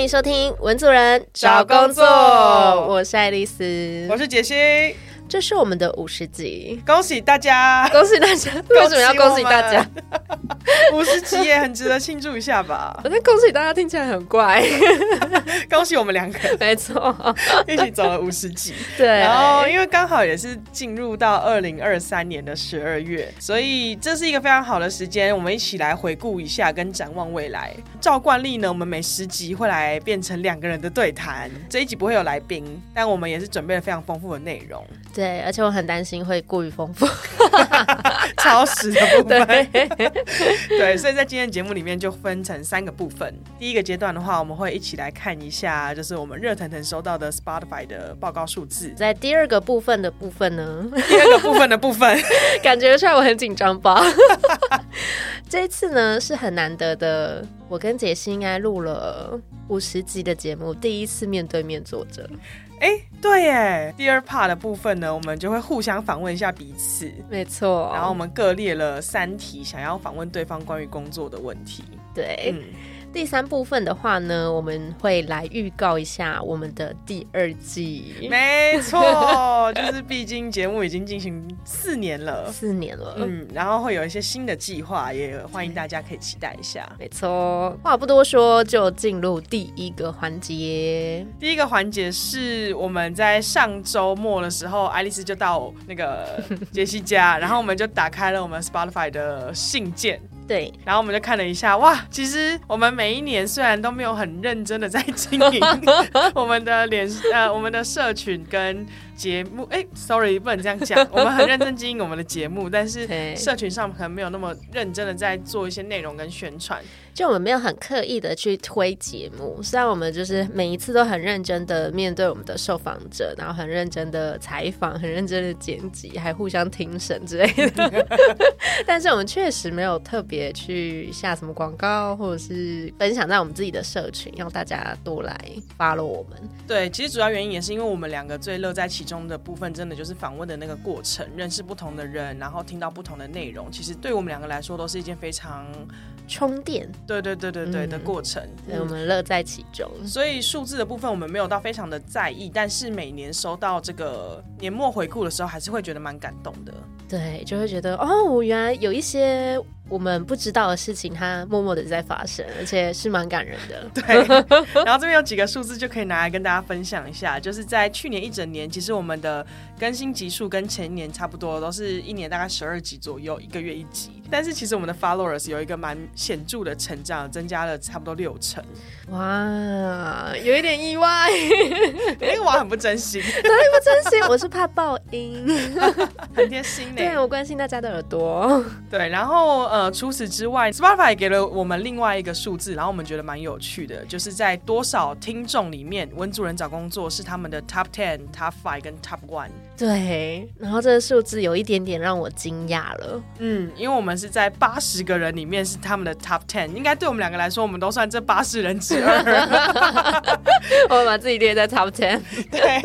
欢迎收听《文组人找工作我是爱丽丝，我是杰西，这是我们的五十集，恭喜大家！恭喜大家！为什么要恭喜大家？五十集也很值得庆祝一下吧？反正恭喜大家听起来很怪，恭喜我们两个，没错，一起走了五十集。对，然后因为刚好也是进入到二零二三年的十二月，所以这是一个非常好的时间，我们一起来回顾一下跟展望未来。照惯例呢，我们每十集会来变成两个人的对谈，这一集不会有来宾，但我们也是准备了非常丰富的内容。对，而且我很担心会过于丰富，超时的部分。对，对，所以在今天的节目里面就分成三个部分。第一个阶段的话，我们会一起来看一下，就是我们热腾腾收到的 Spotify 的报告数字。在第二个部分的部分呢，第二个部分的部分，感觉出来我很紧张吧？这一次呢是很难得的，我跟杰西应该录了五十集的节目，第一次面对面坐着。哎，对耶。第二 part 的部分呢，我们就会互相访问一下彼此，没错。然后我们各列了三题，想要访问对方关于工作的问题。对。第三部分的话呢，我们会来预告一下我们的第二季。没错，就是毕竟节目已经进行四年了，四年了，嗯，然后会有一些新的计划，也欢迎大家可以期待一下。没错，话不多说，就进入第一个环节。第一个环节是我们在上周末的时候，爱丽丝就到那个 杰西家，然后我们就打开了我们 Spotify 的信件。对，然后我们就看了一下，哇，其实我们每一年虽然都没有很认真的在经营 我们的脸呃我们的社群跟。节目哎，sorry，不能这样讲。我们很认真经营我们的节目，但是社群上可能没有那么认真的在做一些内容跟宣传。就我们没有很刻意的去推节目，虽然我们就是每一次都很认真的面对我们的受访者，然后很认真的采访，很认真的剪辑，还互相听审之类的。但是我们确实没有特别去下什么广告，或者是分享在我们自己的社群，让大家多来 follow 我们。对，其实主要原因也是因为我们两个最乐在其。中的部分真的就是访问的那个过程，认识不同的人，然后听到不同的内容。其实对我们两个来说，都是一件非常充电，对对对对对的过程。我们乐在其中。所以数字的部分我们没有到非常的在意，但是每年收到这个年末回顾的时候，还是会觉得蛮感动的。对，就会觉得哦，我原来有一些。我们不知道的事情，它默默的在发生，而且是蛮感人的。对，然后这边有几个数字就可以拿来跟大家分享一下，就是在去年一整年，其实我们的更新集数跟前年差不多，都是一年大概十二集左右，一个月一集。但是其实我们的 followers 有一个蛮显著的成长，增加了差不多六成。哇，有一点意外，因为我很不真心，哪里不真心？我是怕报音，很贴心呢。对我关心大家的耳朵。对，然后呃，除此之外，Spotify 给了我们另外一个数字，然后我们觉得蛮有趣的，就是在多少听众里面，文主人找工作是他们的 top ten、top five 跟 top one。对，然后这个数字有一点点让我惊讶了。嗯，因为我们是在八十个人里面是他们的 top ten，应该对我们两个来说，我们都算这八十人之二。我们把自己列在 top ten。对。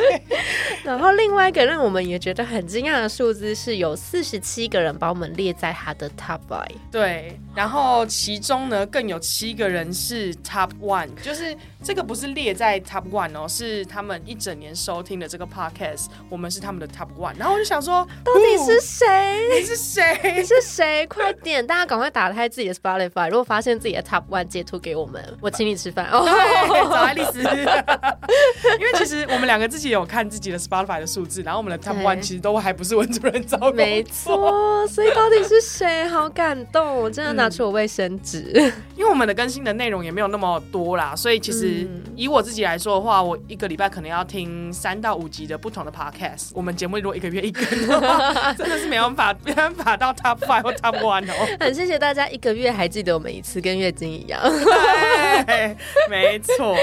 然后另外一个让我们也觉得很惊讶的数字是有四十七个人把我们列在他的 top five。对。然后其中呢，更有七个人是 top one，就是这个不是列在 top one 哦，是他们一整年收听的这个 podcast，我们是他们的。Top One，然后我就想说，到底是谁？你是谁？你是谁？快点，大家赶快打开自己的 Spotify，如果发现自己的 Top One，截图给我们，我请你吃饭哦。找爱丽丝，因为其实我们两个自己有看自己的 Spotify 的数字，然后我们的 Top One 其实都还不是文主任找没错，所以到底是谁？好感动，我真的拿出我卫生纸。因为我们的更新的内容也没有那么多啦，所以其实以我自己来说的话，我一个礼拜可能要听三到五集的不同的 Podcast。我们节目如果一个月一更的话，真的是没办法，没办法到 top five 或 top one 哦。很谢谢大家一个月还记得我们一次，跟月经一样。没错，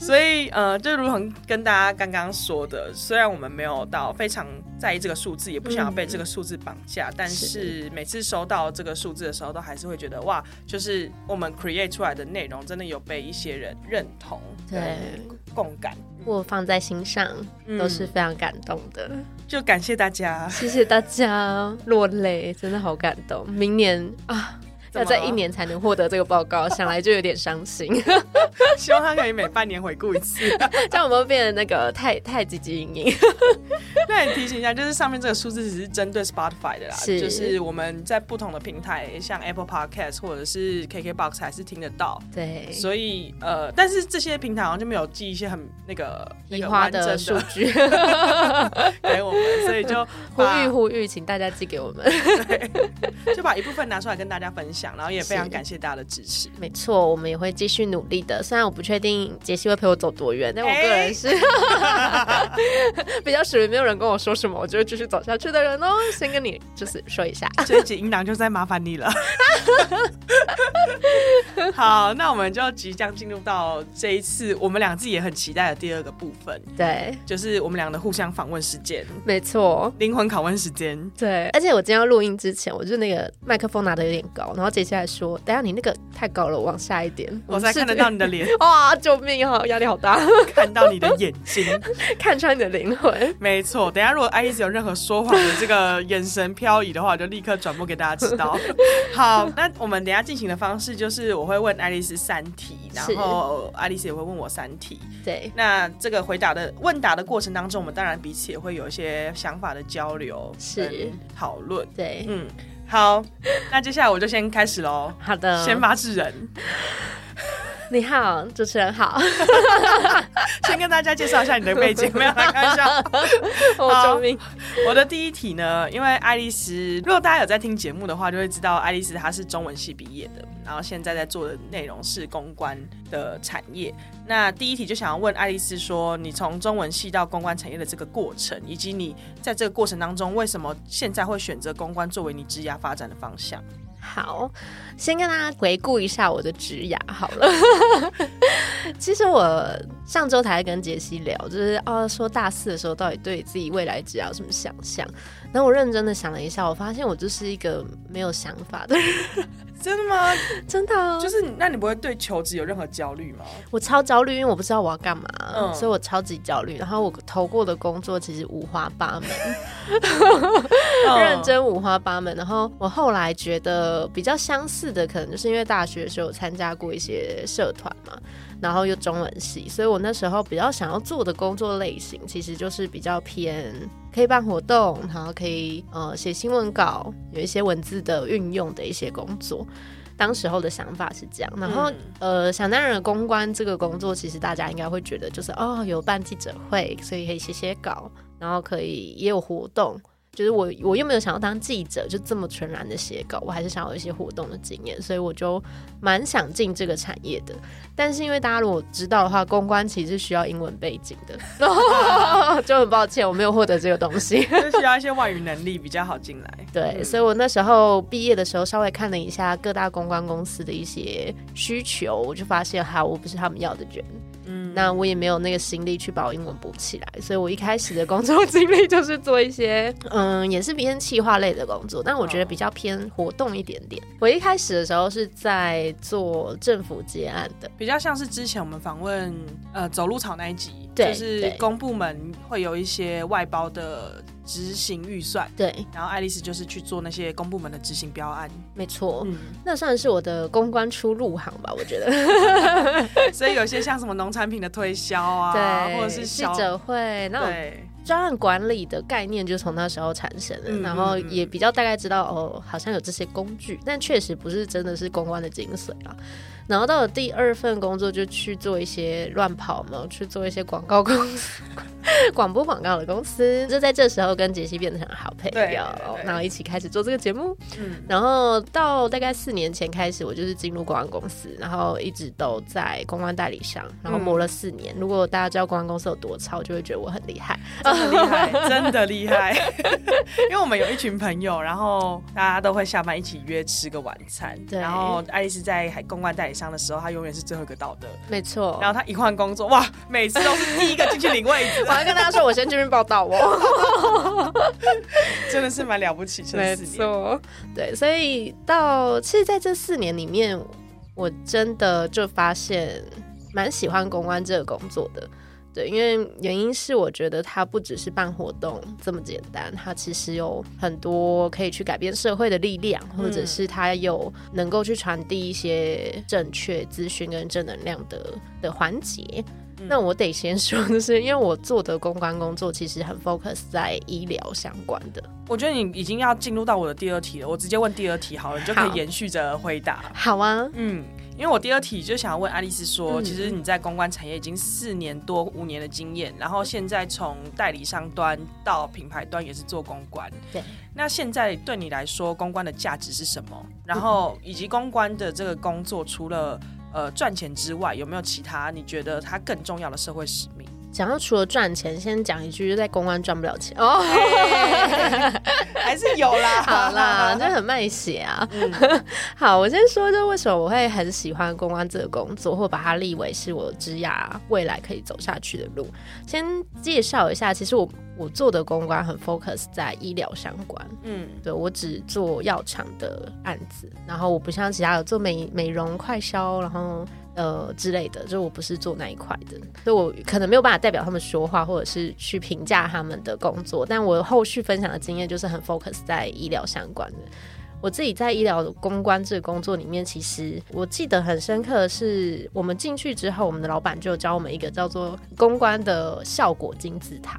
所以呃，就如同跟大家刚刚说的，虽然我们没有到非常在意这个数字，也不想要被这个数字绑架，但是每次收到这个数字的时候，都还是会觉得哇，就是我们 create 出来的内容真的有被一些人认同，对，共感。我放在心上，都是非常感动的。就感谢大家，谢谢大家，落泪，真的好感动。明年啊。要在一年才能获得这个报告，想来就有点伤心。希望他可以每半年回顾一次，这样我们变得那个太太积极营营。那你提醒一下，就是上面这个数字只是针对 Spotify 的啦，是就是我们在不同的平台，像 Apple Podcast 或者是 KKBox 还是听得到。对，所以呃，但是这些平台好像就没有记一些很那个那个移花的数据，给我们，所以就呼吁呼吁，请大家寄给我们。对就把一部分拿出来跟大家分享，然后也非常感谢大家的支持。没错，我们也会继续努力的。虽然我不确定杰西会陪我走多远，但我个人是 比较属于没有人跟我说什么，我就会继续走下去的人哦。先跟你就是说一下，这一集音档就在麻烦你了。好，那我们就即将进入到这一次我们俩自己也很期待的第二个部分，对，就是我们俩的互相访问时间，没错。灵魂拷问时间。对，而且我今天要录音之前，我就那个麦克风拿的有点高，然后杰西还说：“等下你那个太高了，往下一点。”我才看得到你的脸，哇，救命啊，压力好大，看到你的眼睛。看穿你的灵魂。没错，等下如果爱丽丝有任何说谎的这个眼神漂移的话，我就立刻转播给大家知道。好，那我们等下进行的方式就是我会问爱丽丝三题，然后爱丽丝也会问我三题。对，那这个回答的问答的过程当中，我们当然彼此也会有一些想法的交流、是讨论。对，嗯，好，那接下来我就先开始喽。好的。先发制人，你好，主持人好，先跟大家介绍一下你的背景，没有来开玩笑。我救命。我的第一题呢，因为爱丽丝，如果大家有在听节目的话，就会知道爱丽丝她是中文系毕业的，然后现在在做的内容是公关的产业。那第一题就想要问爱丽丝说，你从中文系到公关产业的这个过程，以及你在这个过程当中，为什么现在会选择公关作为你职涯发展的方向？好，先跟大家回顾一下我的职涯好了。其实我上周才跟杰西聊，就是哦，说大四的时候到底对自己未来职涯有什么想象。然后我认真的想了一下，我发现我就是一个没有想法的人，真的吗？真的啊、就是那你不会对求职有任何焦虑吗？我超焦虑，因为我不知道我要干嘛，嗯所以我超级焦虑。然后我投过的工作其实五花八门，嗯认真五花八门。然后我后来觉得比较相似的，可能就是因为大学的时候有参加过一些社团嘛，然后又中文系，所以我那时候比较想要做的工作类型，其实就是比较偏可以办活动，然后可以呃写新闻稿，有一些文字的运用的一些工作。当时候的想法是这样，然后、呃，想当然的公关这个工作，其实大家应该会觉得就是哦，有办记者会，所以可以写写稿，然后可以也有活动。就是我我又没有想要当记者，就这么纯然的写稿，我还是想要一些活动的经验，所以我就蛮想进这个产业的。但是因为大家如果知道的话，公关其实是需要英文背景的，就很抱歉我没有获得这个东西。就需要一些外语能力比较好进来。对，嗯所以我那时候毕业的时候稍微看了一下各大公关公司的一些需求，我就发现哈，我不是他们要的人。嗯，那我也没有那个心力去把我英文补起来，所以我一开始的工作经历就是做一些，嗯，也是偏企划类的工作，但我觉得比较偏活动一点点。我一开始的时候是在做政府接案的，比较像是之前我们访问呃走路草那一集，对就是公部门会有一些外包的执行预算，对，然后爱丽丝就是去做那些公部门的执行标案，没错，嗯，那算是我的公关初入行吧，我觉得。所以有些像什么农产品的推销啊，对，或者是记者会那种，专案管理的概念就从那时候产生了，嗯然后也比较大概知道哦，好像有这些工具，但确实不是真的是公关的精髓啊。然后到了第二份工作，就去做一些乱跑嘛，去做一些广告公司、广播广告的公司。就在这时候跟杰西变成了好朋友然后一起开始做这个节目。嗯，然后到大概四年前开始，我就是进入公关公司，然后一直都在公关代理商，然后磨了四年。如果大家知道公关公司有多超，就会觉得我很厉害。真的厉害，真的厉害。因为我们有一群朋友，然后大家都会下班一起约吃个晚餐。对然后爱丽丝在海公关代理商的时候，他永远是最后一个到的。没错，然后他一换工作，哇，每次都是第一个进去领位置 我，要跟大家说，我先这边报道哦。真的是蛮了不起。这没四年，错，对，所以到其实在这四年里面，我真的就发现蛮喜欢公关这个工作的。对，因为原因是我觉得它不只是办活动这么简单，它其实有很多可以去改变社会的力量，或者是它有能够去传递一些正确资讯跟正能量的的环节。那我得先说的是，因为我做的公关工作其实很 focus 在医疗相关的。我觉得你已经要进入到我的第二题了，我直接问第二题好了，你就可以延续着回答。好啊，嗯，因为我第二题就想要问爱丽丝说，其实你在公关产业已经四年多五年的经验，然后现在从代理商端到品牌端也是做公关。对，那现在对你来说，公关的价值是什么？然后以及公关的这个工作，除了呃赚钱之外，有没有其他你觉得它更重要的社会使命？讲到除了赚钱，先讲一句，就在公关赚不了钱哦，还是有啦，好啦，就很卖血啊。好，我先说，就为什么我会很喜欢公关这个工作，或把它立为是我职涯未来可以走下去的路。先介绍一下，其实我我做的公关很 focus 在医疗相关，嗯，对我只做药厂的案子，然后我不像其他有做美美容快销，然后。呃之类的，就我不是做那一块的，所以我可能没有办法代表他们说话，或者是去评价他们的工作。但我后续分享的经验就是很 focus 在医疗相关的。我自己在医疗公关这个工作里面，其实我记得很深刻的是，我们进去之后，我们的老板就教我们一个叫做公关的效果金字塔。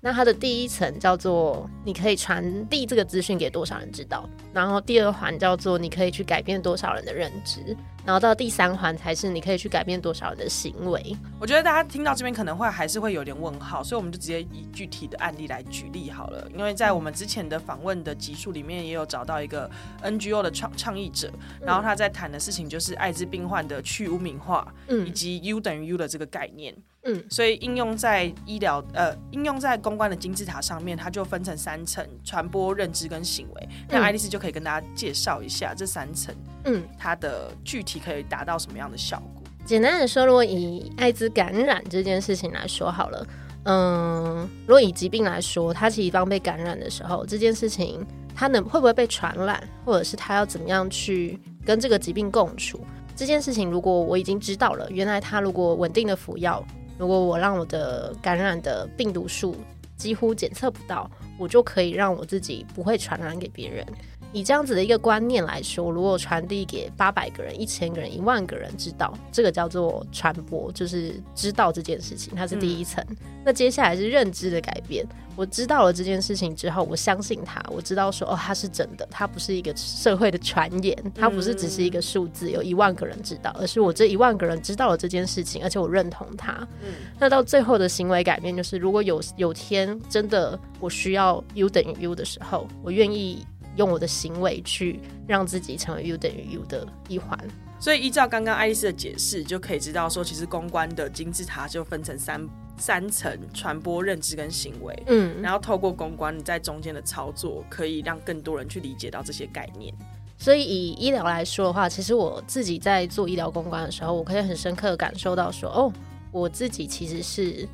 那它的第一层叫做你可以传递这个资讯给多少人知道，然后第二环叫做你可以去改变多少人的认知。然后到第三环才是你可以去改变多少人的行为。我觉得大家听到这边可能会还是会有点问号，所以我们就直接以具体的案例来举例好了。因为在我们之前的访问的集数里面，也有找到一个 NGO 的倡倡议者，然后他在谈的事情就是艾滋病患的去污名化，嗯，以及 U 等于 U 的这个概念。嗯，所以应用在医疗呃，应用在公关的金字塔上面，它就分成三层：传播、认知跟行为。那爱丽丝就可以跟大家介绍一下这三层，嗯，它的具体可以达到什么样的效果？简单的说，如果以艾滋感染这件事情来说好了，嗯，如果以疾病来说，它其实当被感染的时候，这件事情它能会不会被传染，或者是它要怎么样去跟这个疾病共处？这件事情如果我已经知道了，原来它如果稳定的服药。如果我让我的感染的病毒数几乎检测不到，我就可以让我自己不会传染给别人。以这样子的一个观念来说，如果传递给八百个人、一千个人、一万个人知道，这个叫做传播，就是知道这件事情，它是第一层。那接下来是认知的改变。我知道了这件事情之后，我相信它，我知道说哦，它是真的，它不是一个社会的传言，它不是只是一个数字，有一万个人知道，而是我这一万个人知道了这件事情，而且我认同它。嗯，那到最后的行为改变，就是如果有有天真的我需要 U 等于 U 的时候，我愿意。用我的行为去让自己成为 U 等于 U 的一环，所以依照刚刚爱丽丝的解释，就可以知道说，其实公关的金字塔就分成三三层：传播、认知跟行为。嗯，然后透过公关你在中间的操作，可以让更多人去理解到这些概念。所以以医疗来说的话，其实我自己在做医疗公关的时候，我可以很深刻的感受到说，哦，我自己其实是。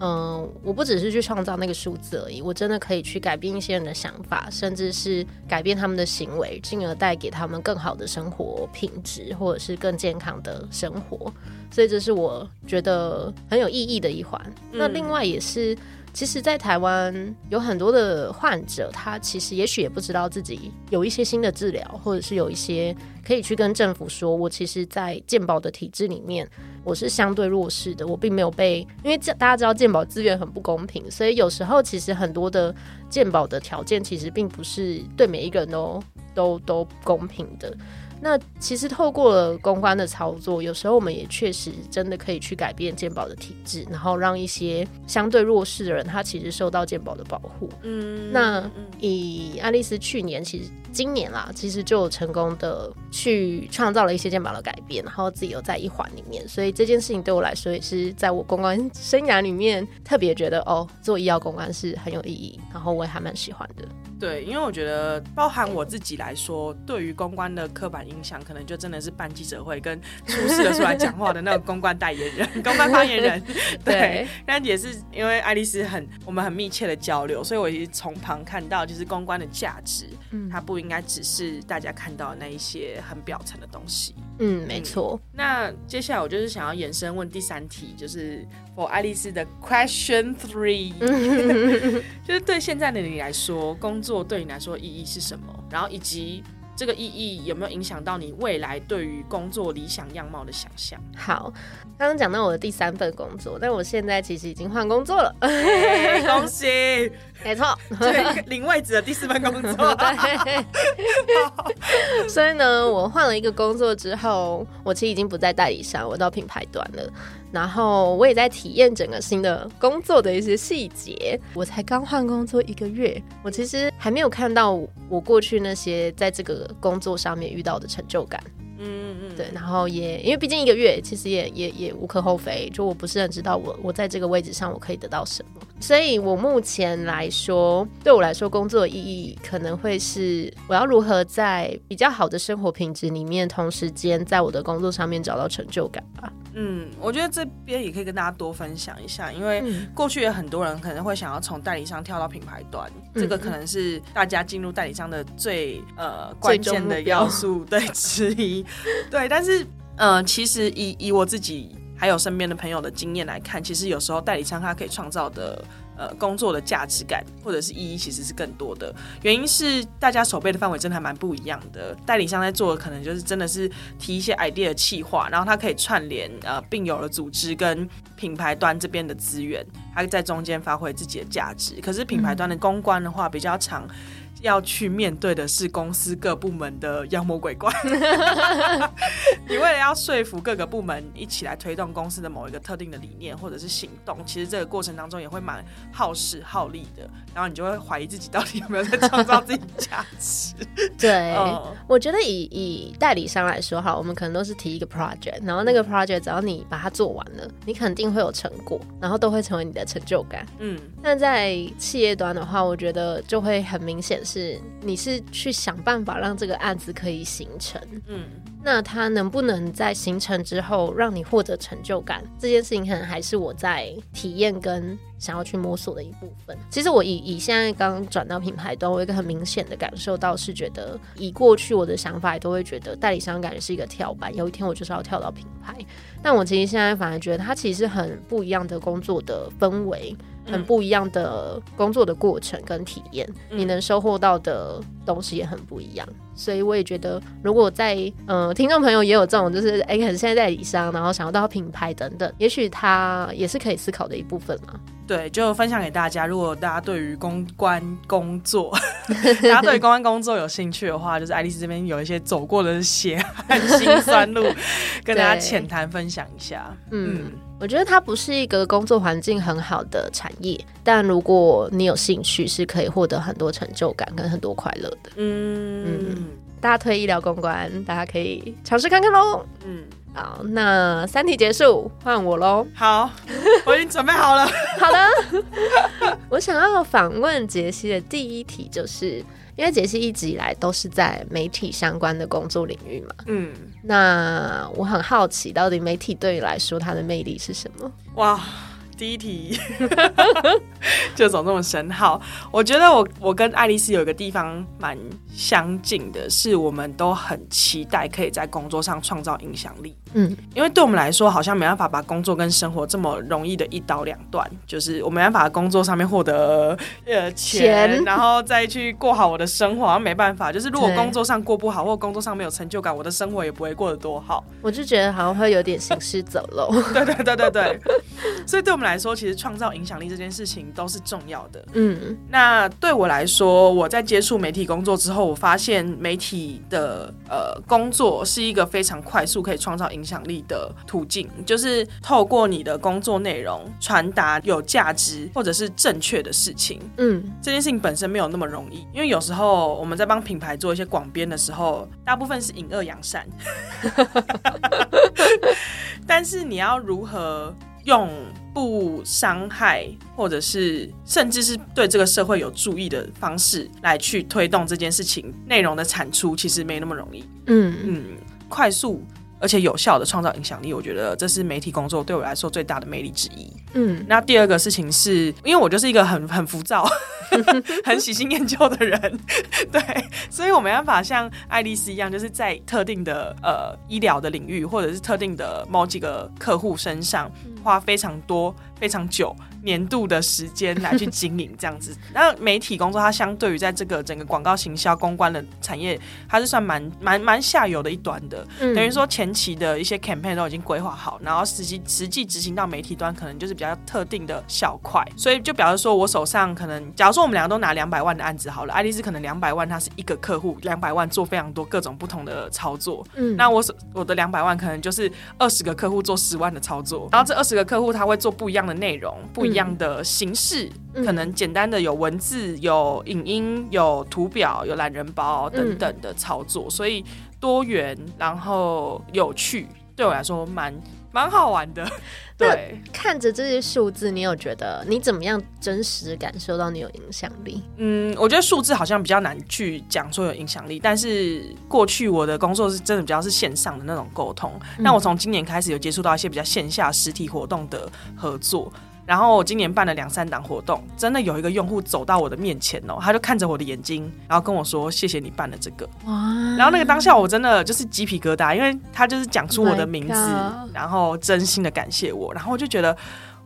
嗯，我不只是去创造那个数字而已，我真的可以去改变一些人的想法，甚至是改变他们的行为，进而带给他们更好的生活品质，或者是更健康的生活。所以这是我觉得很有意义的一环。那另外也是。其实，在台湾有很多的患者，他其实也许也不知道自己有一些新的治疗，或者是有一些可以去跟政府说，我其实，在健保的体制里面，我是相对弱势的，我并没有被，因为大家知道健保资源很不公平，所以有时候其实很多的健保的条件其实并不是对每一个人都都都公平的。那其实透过了公关的操作，有时候我们也确实真的可以去改变健保的体制，然后让一些相对弱势的人，他其实受到健保的保护。嗯，那以爱丽丝去年，其实今年啦，其实就成功的去创造了一些肩膀的改变，然后自己有在一环里面，所以这件事情对我来说也是在我公关生涯里面特别觉得哦，做医药公关是很有意义，然后我也还蛮喜欢的。对，因为我觉得包含我自己来说，对于公关的刻板印象，可能就真的是办记者会跟出事的出来讲话的那个公关代言人、公关发言人。对，但也是因为爱丽丝很我们很密切的交流，所以我一直从旁看到，就是公关的价值，嗯它不应该只是大家看到那一些很表层的东西。嗯，没错。那接下来我就是想要延伸问第三题，就是 for 爱丽丝的 question three，就是对现在的你来说，工作对你来说意义是什么？然后以及。这个意义有没有影响到你未来对于工作理想样貌的想象？好，刚刚讲到我的第三份工作，但我现在其实已经换工作了，恭喜！没错，领位置的第四份工作。对，所以呢，我换了一个工作之后，我其实已经不在代理商，我到品牌端了。然后我也在体验整个新的工作的一些细节。我才刚换工作一个月，我其实还没有看到我过去那些在这个工作上面遇到的成就感。嗯嗯，对。然后也因为毕竟一个月，其实也也也无可厚非。就我不是很知道我我在这个位置上我可以得到什么。所以我目前来说，对我来说，工作的意义可能会是我要如何在比较好的生活品质里面，同时间在我的工作上面找到成就感吧。嗯，我觉得这边也可以跟大家多分享一下，因为过去有很多人可能会想要从代理商跳到品牌端，这个可能是大家进入代理商的最呃关键的要素对之一。对，但是呃，其实以以我自己还有身边的朋友的经验来看，其实有时候代理商他可以创造的。呃，工作的价值感或者是意义其实是更多的。原因是大家手背的范围真的还蛮不一样的。代理商在做的可能就是真的是提一些 idea 的企划，然后他可以串联呃并有的组织跟品牌端这边的资源，他在中间发挥自己的价值。可是品牌端的公关的话比较长。要去面对的是公司各部门的妖魔鬼怪。你为了要说服各个部门一起来推动公司的某一个特定的理念或者是行动，其实这个过程当中也会蛮耗时耗力的。然后你就会怀疑自己到底有没有在创造自己价值。对，我觉得以以代理商来说哈，我们可能都是提一个 project，然后那个 project 只要你把它做完了，你肯定会有成果，然后都会成为你的成就感。嗯，但在企业端的话，我觉得就会很明显。是，你是去想办法让这个案子可以形成，嗯，那它能不能在形成之后让你获得成就感？这件事情可能还是我在体验跟想要去摸索的一部分。其实我以以现在刚转到品牌端，我一个很明显的感受到是觉得，以过去我的想法也都会觉得代理商感觉是一个跳板，有一天我就是要跳到品牌。但我其实现在反而觉得它其实很不一样的工作的氛围。很不一样的工作的过程跟体验，你能收获到的东西也很不一样。所以我也觉得，如果在呃听众朋友也有这种，就是哎，可能现在在理商，然后想要到品牌等等，也许他也是可以思考的一部分嘛。对，就分享给大家。如果大家对于公关工作，大家对公关工作有兴趣的话，就是爱丽丝这边有一些走过的血汗辛酸路，跟大家浅谈分享一下。嗯，我觉得它不是一个工作环境很好的产业，但如果你有兴趣，是可以获得很多成就感跟很多快乐的。嗯嗯，大家推医疗公关，大家可以尝试看看喽。嗯。好，那三题结束，换我喽。好，我已经准备好了。好的，我想要访问杰西的第一题，就是因为杰西一直以来都是在媒体相关的工作领域嘛。嗯，那我很好奇，到底媒体对你来说它的魅力是什么？哇！第一题 就走这么深好，我觉得我我跟爱丽丝有一个地方蛮相近的，是我们都很期待可以在工作上创造影响力。嗯，因为对我们来说，好像没办法把工作跟生活这么容易的一刀两断，就是我没办法工作上面获得呃钱，然后再去过好我的生活，好像没办法。就是如果工作上过不好，或工作上没有成就感，我的生活也不会过得多好。我就觉得好像会有点行尸走肉。对对对对对，所以对我们来。来说，其实创造影响力这件事情都是重要的。嗯，那对我来说，我在接触媒体工作之后，我发现媒体的呃工作是一个非常快速可以创造影响力的途径，就是透过你的工作内容传达有价值或者是正确的事情。嗯，这件事情本身没有那么容易，因为有时候我们在帮品牌做一些广编的时候，大部分是隐恶扬善，但是你要如何？用不伤害，或者是甚至是对这个社会有注意的方式来去推动这件事情内容的产出，其实没那么容易。嗯嗯，快速而且有效的创造影响力，我觉得这是媒体工作对我来说最大的魅力之一。嗯，那第二个事情是，因为我就是一个很 很浮躁、很喜新厌旧的人，对，所以我没办法像爱丽丝一样，就是在特定的呃医疗的领域，或者是特定的某几个客户身上花非常多、非常久。年度的时间来去经营这样子，那媒体工作它相对于在这个整个广告行销公关的产业，它是算蛮蛮蛮下游的一端的。等于说前期的一些 campaign 都已经规划好，然后实际实际执行到媒体端，可能就是比较特定的小块。所以就表示说我手上可能，假如说我们两个都拿两百万的案子好了，爱丽丝可能两百万，它是一个客户，两百万做非常多各种不同的操作。嗯，那我我的两百万可能就是二十个客户做十万的操作，然后这二十个客户他会做不一样的内容，不。一样的形式，可能简单的有文字、有影音、有图表、有懒人包等等的操作，所以多元，然后有趣，对我来说蛮蛮好玩的。对，看着这些数字，你有觉得你怎么样真实感受到你有影响力？嗯，我觉得数字好像比较难去讲说有影响力，但是过去我的工作是真的比较是线上的那种沟通，那我从今年开始有接触到一些比较线下实体活动的合作。然后我今年办了两三档活动，真的有一个用户走到我的面前哦，他就看着我的眼睛，然后跟我说：“谢谢你办了这个。”哇！然后那个当下我真的就是鸡皮疙瘩，因为他就是讲出我的名字，然后真心的感谢我，然后我就觉得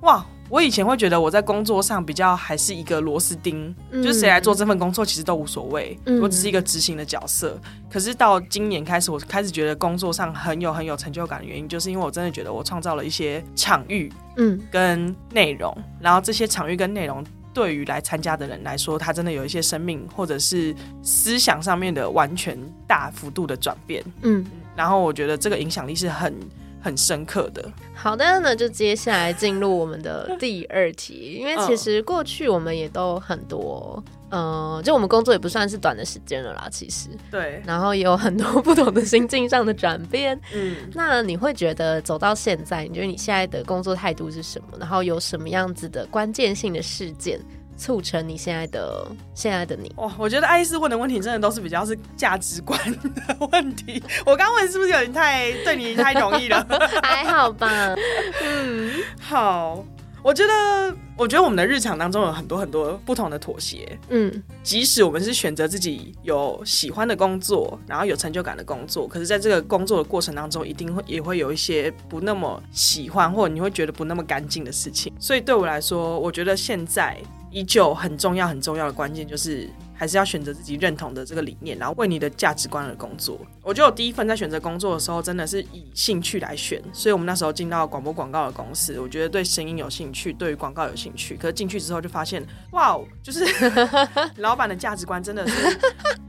哇。我以前会觉得我在工作上比较还是一个螺丝钉，就是谁来做这份工作其实都无所谓，我只是一个执行的角色。可是到今年开始，我开始觉得工作上很有很有成就感的原因，就是因为我真的觉得我创造了一些场域，嗯，跟内容，然后这些场域跟内容对于来参加的人来说，他真的有一些生命或者是思想上面的完全大幅度的转变，嗯，然后我觉得这个影响力是很。很深刻的。好的，那就接下来进入我们的第二题，因为其实过去我们也都很多，嗯，就我们工作也不算是短的时间了啦，其实对，然后也有很多不同的心境上的转变。嗯，那你会觉得走到现在，你觉得你现在的工作态度是什么？然后有什么样子的关键性的事件？促成你现在的现在的你哇！我觉得爱丽丝问的问题真的都是比较是价值观的问题。我刚问是不是有点太对你太容易了？还好吧。嗯，好。我觉得，我觉得我们的日常当中有很多很多不同的妥协。嗯，即使我们是选择自己有喜欢的工作，然后有成就感的工作，可是在这个工作的过程当中，一定会也会有一些不那么喜欢，或者你会觉得不那么干净的事情。所以对我来说，我觉得现在。依旧很重要，很重要的关键就是。还是要选择自己认同的这个理念，然后为你的价值观而工作。我觉得我第一份在选择工作的时候，真的是以兴趣来选。所以我们那时候进到广播广告的公司，我觉得对声音有兴趣，对于广告有兴趣。可是进去之后就发现，哇，就是 老板的价值观真的是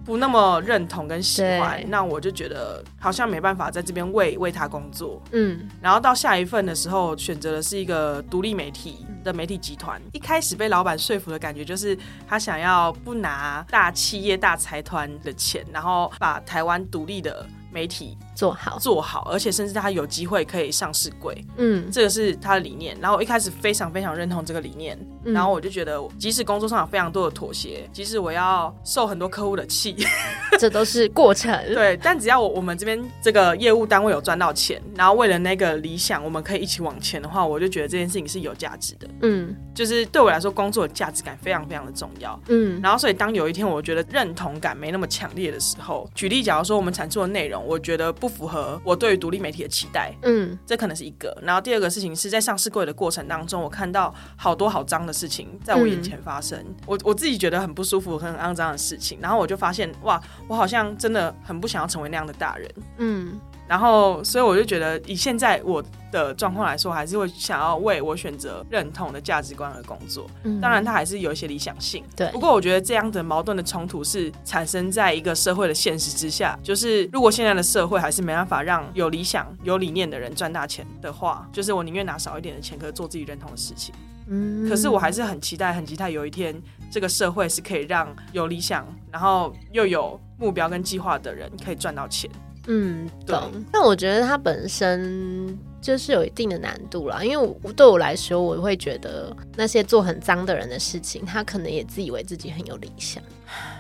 不那么认同跟喜欢。那我就觉得好像没办法在这边为为他工作。嗯，然后到下一份的时候，选择的是一个独立媒体的媒体集团。一开始被老板说服的感觉就是他想要不拿。大企业、大财团的钱，然后把台湾独立的媒体。做好做好，而且甚至他有机会可以上市柜，嗯，这个是他的理念。然后我一开始非常非常认同这个理念，然后我就觉得，即使工作上有非常多的妥协，即使我要受很多客户的气，这都是过程。对，但只要我我们这边这个业务单位有赚到钱，然后为了那个理想，我们可以一起往前的话，我就觉得这件事情是有价值的。嗯，就是对我来说，工作的价值感非常非常的重要。嗯，然后所以当有一天我觉得认同感没那么强烈的时候，举例，假如说我们产出的内容，我觉得。不符合我对于独立媒体的期待，嗯，这可能是一个。然后第二个事情是在上市柜的过程当中，我看到好多好脏的事情在我眼前发生，我我自己觉得很不舒服、很肮脏的事情。然后我就发现，哇，我好像真的很不想要成为那样的大人，嗯。然后，所以我就觉得，以现在我的状况来说，还是会想要为我选择认同的价值观而工作。嗯，当然，它还是有一些理想性。对。不过，我觉得这样的矛盾的冲突是产生在一个社会的现实之下。就是如果现在的社会还是没办法让有理想、有理念的人赚大钱的话，就是我宁愿拿少一点的钱，可做自己认同的事情。嗯。可是，我还是很期待、很期待有一天，这个社会是可以让有理想，然后又有目标跟计划的人可以赚到钱。嗯，懂。但我觉得他本身就是有一定的难度啦。因为我对我来说，我会觉得那些做很脏的人的事情，他可能也自以为自己很有理想。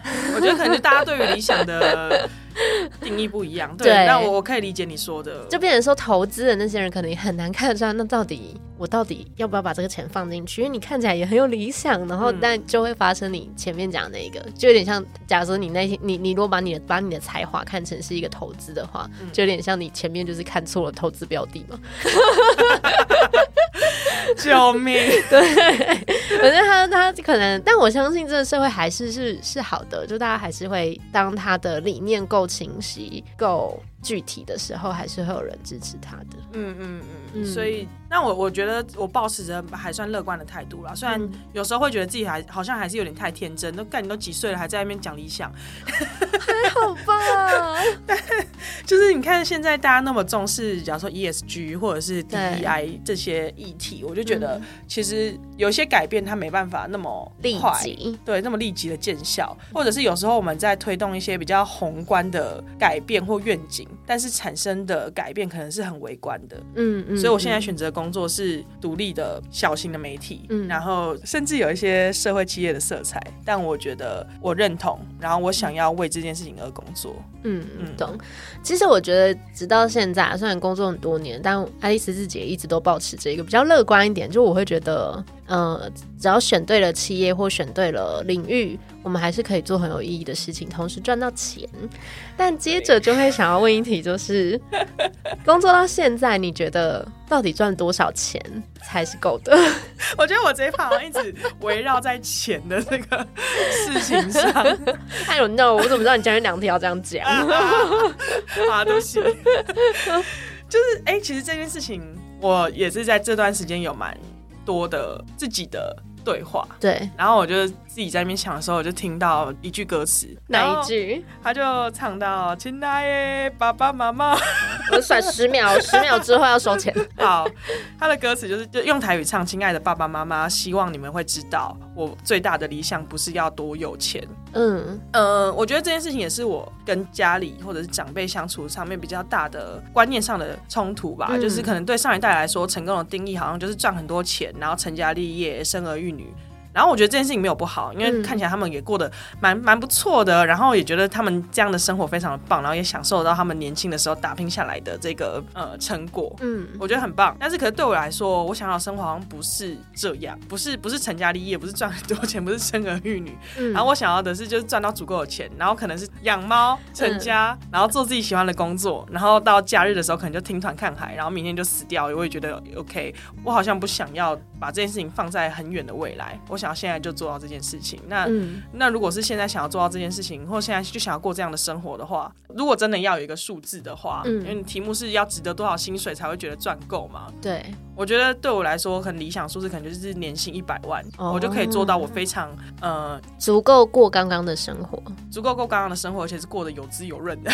我觉得可能大家对于理想的定义不一样，对，对那我我可以理解你说的，就变成说，投资的那些人可能也很难看得出来，那到底我到底要不要把这个钱放进去？因为你看起来也很有理想，然后嗯但就会发生你前面讲的那个，就有点像，假如说你那些你你如果把你的把你的才华看成是一个投资的话，嗯就有点像你前面就是看错了投资标的嘛。救命！对反正他他可能，但我相信这个社会还是是是好的，就大家还是会当他的理念够清晰、够具体的时候，还是会有人支持他的。嗯嗯嗯，嗯所以那我我觉得我保持着还算乐观的态度啦，虽然嗯有时候会觉得自己还好像还是有点太天真，都干你都几岁了还在那边讲理想，还好吧，就是你看现在大家那么重视，假如说 ESG 或者是 DEI 这些议题，我就觉得嗯其实有些改变它没办法那么立快。即。对，那么立即的见效，或者是有时候我们在推动一些比较宏观的改变或愿景，但是产生的改变可能是很微观的。嗯嗯，所以我现在嗯选择工作是独立的小型的媒体，嗯然后甚至有一些社会企业的色彩，但我觉得我认同，然后我想要为这件事情而工作。嗯嗯懂。其实我觉得直到现在，虽然工作很多年，但爱丽丝自己也一直都保持着一个比较乐观一点，就我会觉得，呃，只要选对了企业或选对了领域，我们还是可以做很有意义的事情，同时赚到钱。但接着就会想要问一题，就是 工作到现在，你觉得到底赚多少钱才是够的？我觉得我这一趴好像一直围绕在钱的这个事情上哎呦 no！我怎么知道你今天两天要这样讲？啊，对不起，就是哎、其实这件事情我也是在这段时间有蛮多的自己的对话，对，然后我就自己在那边想的时候，我就听到一句歌词，哪一？句？他就唱到“亲爱的爸爸妈妈 我算十秒，十秒之后要收钱。”。好，他的歌词就是就用台语唱：“亲爱的爸爸妈妈，希望你们会知道，我最大的理想不是要多有钱。嗯呃，我觉得这件事情也是我跟家里或者是长辈相处上面比较大的观念上的冲突吧。嗯就是可能对上一代来说，成功的定义好像就是赚很多钱，然后成家立业、生儿育女。然后我觉得这件事情没有不好，因为嗯看起来他们也过得蛮蛮不错的，然后也觉得他们这样的生活非常的棒，然后也享受到他们年轻的时候打拼下来的这个呃成果。嗯我觉得很棒，但是可是对我来说，我想要的生活好像不是这样，不是不是成家立业，不是赚很多钱，不是生儿育女，嗯然后我想要的是就是赚到足够的钱，然后可能是养猫、成家，然后做自己喜欢的工作，然后到假日的时候可能就听团看海，然后明天就死掉，我也觉得 OK。我好像不想要把这件事情放在很远的未来，我想要现在就做到这件事情。那、嗯那如果是现在想要做到这件事情，或现在就想要过这样的生活的话，如果真的要有一个数字的话，嗯因为你题目是要值得多少薪水才会觉得赚够嘛？对，我觉得对我来说，很理想数字可能就是年薪一百万，哦我就可以做到我非常呃足够过刚刚的生活。足够过刚刚的生活，而且是过得有滋有润的。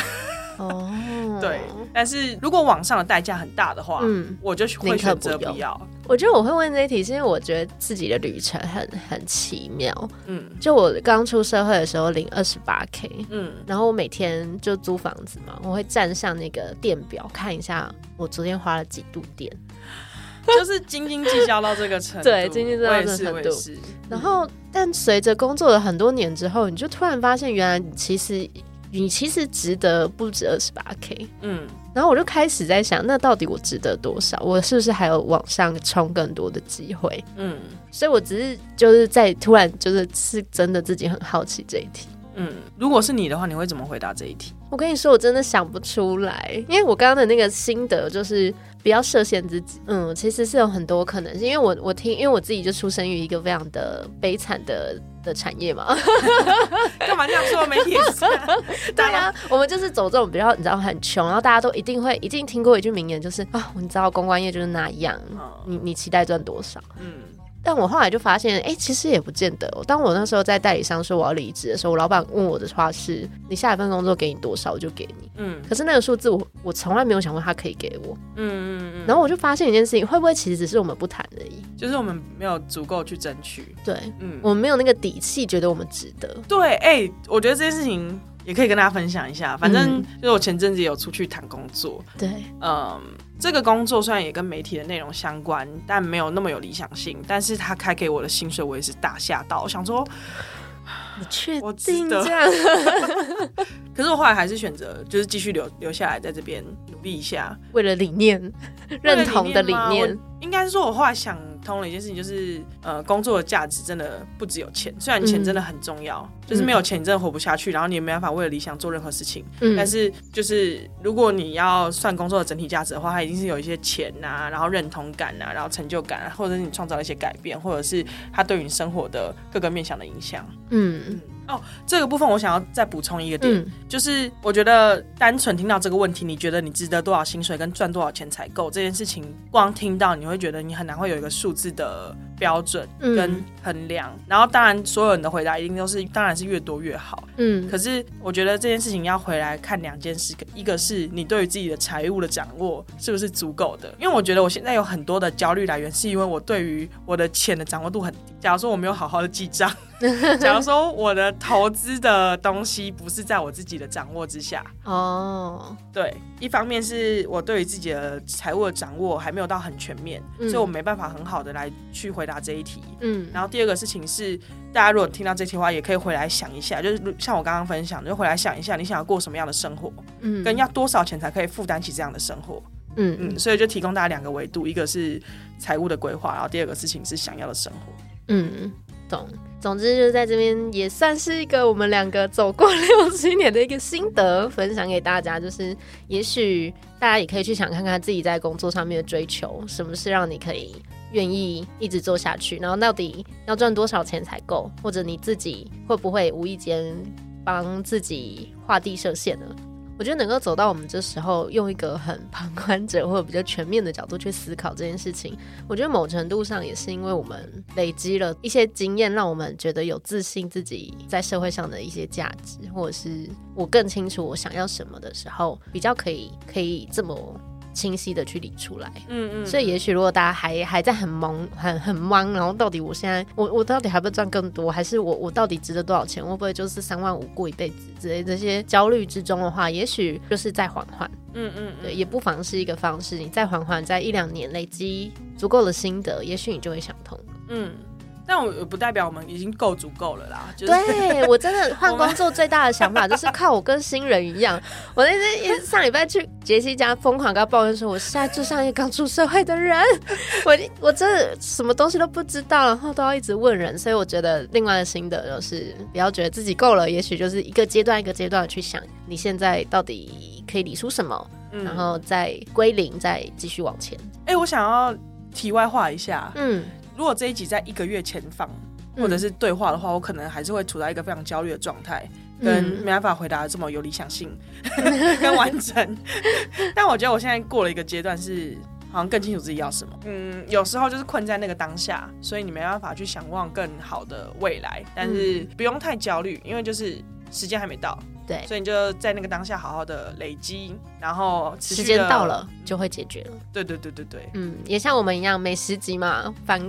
哦，对，但是如果网上的代价很大的话，嗯，我就会选择不要。我觉得我会问这一题，是因为我觉得自己的旅程很很奇妙。嗯。就我刚出社会的时候领二十八 k，嗯，然后我每天就租房子嘛，我会站上那个电表看一下我昨天花了几度电，就是斤斤计较到这个程度，对斤斤计较到这个程度。然后但随着工作了很多年之后，你就突然发现，原来其实你其实值得不止二十八 k。嗯，然后我就开始在想，那到底我值得多少？我是不是还有往上冲更多的机会？嗯所以我只是就是在突然就是是真的自己很好奇这一题。嗯，如果是你的话，你会怎么回答这一题？我跟你说，我真的想不出来，因为我刚刚的那个心得就是不要设限自己。嗯，其实是有很多可能性，因为我我听，因为我自己就出生于一个非常的悲惨的的产业嘛。干嘛这样说？媒体也是这样 对啊，我们就是走这种比较你知道很穷，然后大家都一定会一定听过一句名言，就是啊，你知道公关业就是那样，嗯你你期待赚多少？嗯但我后来就发现，哎、其实也不见得哦。当我那时候在代理商说我要离职的时候，我老板问我的话是：你下一份工作给你多少，我就给你。嗯可是那个数字我我从来没有想过他可以给我。嗯嗯嗯，然后我就发现一件事情，会不会其实只是我们不谈而已？就是我们没有足够去争取。对，嗯，我们没有那个底气，觉得我们值得。对，哎、我觉得这件事情也可以跟大家分享一下。反正就是我前阵子有出去谈工作，对，嗯，这个工作虽然也跟媒体的内容相关，但没有那么有理想性。但是他开给我的薪水，我也是大吓到，我想说。你确定这样？可是我后来还是选择就是继续留留下来，在这边努力一下。为了理念，认同的理念应该是说，我后来想通了一件事情，就是呃，工作的价值真的不只有钱，虽然钱真的很重要，就是没有钱你真的活不下去，然后你也没办法为了理想做任何事情。嗯但是就是如果你要算工作的整体价值的话，它一定是有一些钱呐、然后认同感呐、然后成就感、啊，或者是你创造了一些改变，或者是它对于你生活的各个面向的影响。嗯 mm. 这个部分我想要再补充一个点，嗯就是我觉得单纯听到这个问题，你觉得你值得多少薪水跟赚多少钱才够这件事情，光听到你会觉得你很难会有一个数字的标准嗯跟衡量。然后当然所有人的回答一定都是，当然是越多越好。嗯可是我觉得这件事情要回来看两件事，一个是你对于自己的财务的掌握是不是足够的，因为我觉得我现在有很多的焦虑来源，是因为我对于我的钱的掌握度很低。假如说我没有好好的记账，假如说我的投资的东西不是在我自己的掌握之下，哦，对，一方面是我对于自己的财务的掌握还没有到很全面，嗯。所以我没办法很好的来去回答这一题。嗯。然后第二个事情是，大家如果听到这题的话，也可以回来想一下，就是如像我刚刚分享，就回来想一下，你想要过什么样的生活，嗯。跟要多少钱才可以负担起这样的生活。嗯。嗯，所以就提供大家两个维度，一个是财务的规划，然后第二个事情是想要的生活。嗯，总之就是在这边也算是一个我们两个走过六七年的一个心得，分享给大家。就是也许大家也可以去想看看自己在工作上面的追求，什么是让你可以愿意一直做下去，然后到底要赚多少钱才够，或者你自己会不会无意间帮自己画地设限呢？我觉得能够走到我们这时候，用一个很 旁观者或者比较全面的角度去思考这件事情，我觉得某程度上也是因为我们累积了一些经验，让我们觉得有自信自己在社会上的一些价值，或者是我更清楚我想要什么的时候，比较可以可以这么清晰的去理出来。嗯嗯所以，也许如果大家还还在很懵、很很懵，然后到底我现在我我到底还不赚更多，还是我我到底值得多少钱？会不会就是三万五过一辈子之类这些焦虑之中的话，也许就是再缓缓。嗯嗯对，也不妨是一个方式。你再缓缓，在一两年累积足够的心得，也许你就会想通。嗯。但我不代表我们已经够足够了啦，就是对我真的换工作最大的想法就是靠我跟新人一样。我那天也上礼拜去杰西家疯狂跟他抱怨说，我现在就像一个刚出社会的人，我我真的什么东西都不知道，然后都要一直问人。所以我觉得另外的心得就是不要觉得自己够了，也许就是一个阶段一个阶段的去想你现在到底可以理出什么，嗯然后再归零，再继续往前。哎、我想要题外话一下，嗯，如果这一集在一个月前放，或者是对话的话，我可能还是会处在一个非常焦虑的状态，跟嗯没办法回答得这么有理想性 跟完整。但我觉得我现在过了一个阶段是。好像更清楚自己要什么，嗯，有时候就是困在那个当下，所以你没办法去想望更好的未来，但是不用太焦虑，因为就是时间还没到，对，所以你就在那个当下好好的累积，然后时间到了，就会解决了。对对对对对，嗯，也像我们一样，每十集嘛，反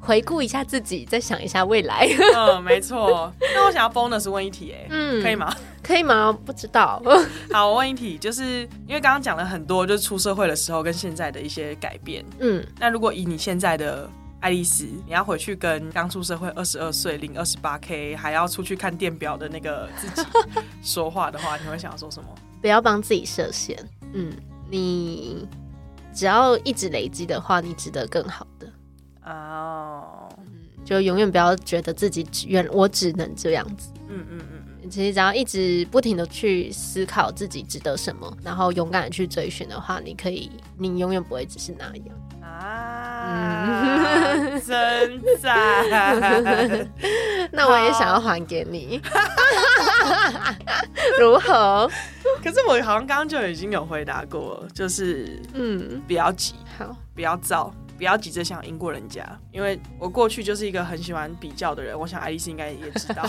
回顾一下自己，再想一下未来。嗯，没错。那我想要 bonus 问一题、哎、嗯，可以？吗？可以吗？不知道。好，我问一题，就是因为刚刚讲了很多，就是出社会的时候跟现在的一些改变。嗯，那如果以你现在的爱丽丝，你要回去跟刚出社会二十二岁领二十八 k，还要出去看电表的那个自己 说话的话，你会想要说什么？不要帮自己设限。嗯，你只要一直累积的话，你值得更好的。哦，就永远不要觉得自己只原我只能这样子。嗯嗯嗯嗯，其实只要一直不停的去思考自己值得什么，然后勇敢的去追寻的话，你可以，你永远不会只是那样。啊，真赞！那我也想要还给你，如何？可是我好像刚刚就已经有回答过了，就是嗯，不要急，好，不要躁，不要急着想赢过人家，因为我过去就是一个很喜欢比较的人，我想爱丽丝应该也知道，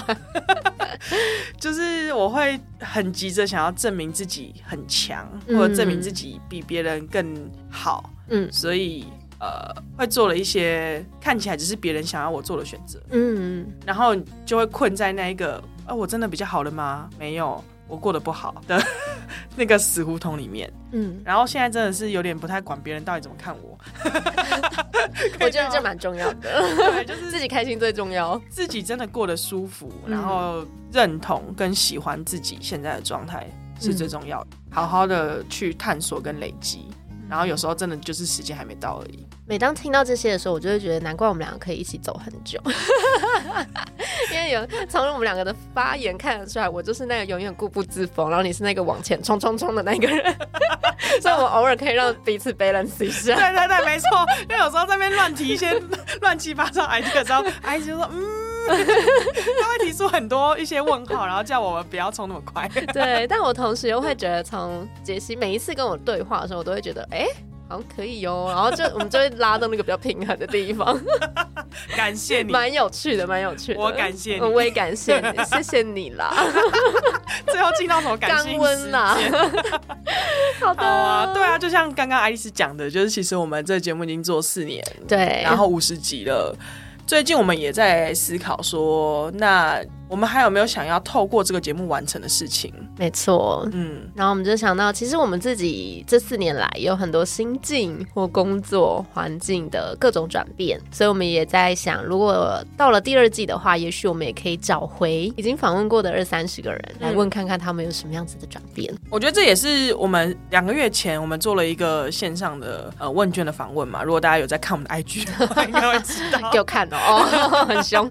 就是我会很急着想要证明自己很强，嗯。或者证明自己比别人更好，嗯所以呃会做了一些看起来只是别人想要我做的选择，嗯然后就会困在那一个，啊，我真的比较好了吗？没有。我过得不好的 那个死胡同里面。嗯，然后现在真的是有点不太管别人到底怎么看我，我觉得这蛮重要的，对，就是自己开心最重要。自己真的过得舒服，嗯然后认同跟喜欢自己现在的状态是最重要的。嗯好好的去探索跟累积，然后有时候真的就是时间还没到而已。每当听到这些的时候，我就会觉得难怪我们两个可以一起走很久，因为有从我们两个的发言看得出来，我就是那个永远固步自封，然后你是那个往前冲冲冲的那个人，所以我们偶尔可以让彼此 balance 一下。对对对，没错。因为有时候在那边乱提一些 乱七八糟 idea 的时候哎就说嗯，他会提出很多一些问号，然后叫我们不要冲那么快。对，但我同时又会觉得，从杰西每一次跟我对话的时候，我都会觉得，哎、好像可以哦，然后就我们就会拉到那个比较平衡的地方，感谢你，蛮有趣的，蛮有趣的。我感谢你我也感谢你，谢谢你啦，最后进到什么感性时啦间？好啊，对啊，就像刚刚爱丽丝讲的，就是其实我们这个节目已经做四年，对，然后五十集了。最近我们也在思考说，那我们还有没有想要透过这个节目完成的事情？没错。嗯，然后我们就想到，其实我们自己这四年来有很多心境或工作环境的各种转变，所以我们也在想，如果到了第二季的话，也许我们也可以找回已经访问过的二三十个人，来问看看他们有什么样子的转变。我觉得这也是我们两个月前我们做了一个线上的呃问卷的访问嘛。如果大家有在看我们的 IG 的话，应该会知道。给我看哦，哦 很凶。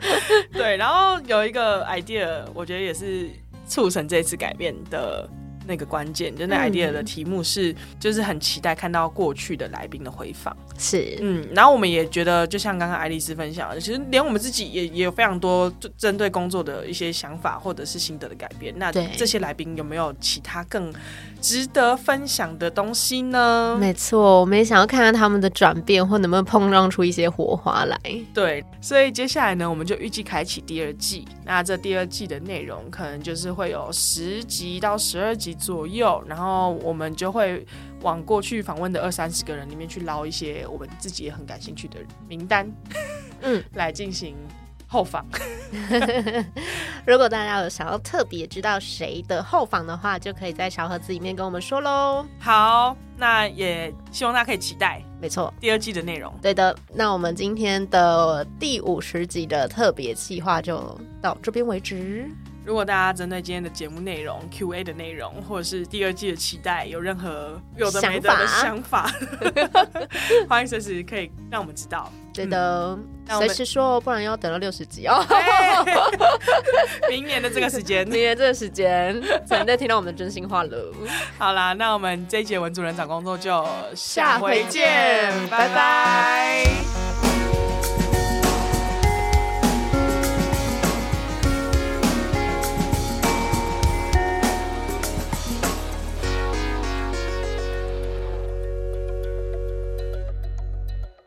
对，然后有一个 idea，我觉得也是促成这次改变的那个关键，就那嗯 idea 的题目是，就是很期待看到过去的来宾的回访。是，嗯，然后我们也觉得，就像刚刚爱丽丝分享的，其实连我们自己也也有非常多就针对工作的一些想法或者是心得的改变。那这些来宾有没有其他更值得分享的东西呢？没错，我们也想要看看他们的转变，或能不能碰撞出一些火花来。对，所以接下来呢，我们就预计开启第二季。那这第二季的内容可能就是会有十集到十二集左右，然后我们就会往过去访问的二三十个人里面去捞一些我们自己也很感兴趣的名单，嗯，来进行后访。如果大家有想要特别知道谁的后访的话，就可以在小盒子里面跟我们说喽。好，那也希望大家可以期待没错，第二季的内容。对的。那我们今天的第五十集的特别计划就到这边为止。如果大家针对今天的节目内容、Q&A 的内容，或者是第二季的期待，有任何有的没的的想法，欢迎随时可以让我们知道。对的，随时说哦，不然要等到六十集哦。明年的这个时间 明，年这个时间才能再听到我们的真心话了。好啦，那我们这一节文主人找工作就下回见，拜拜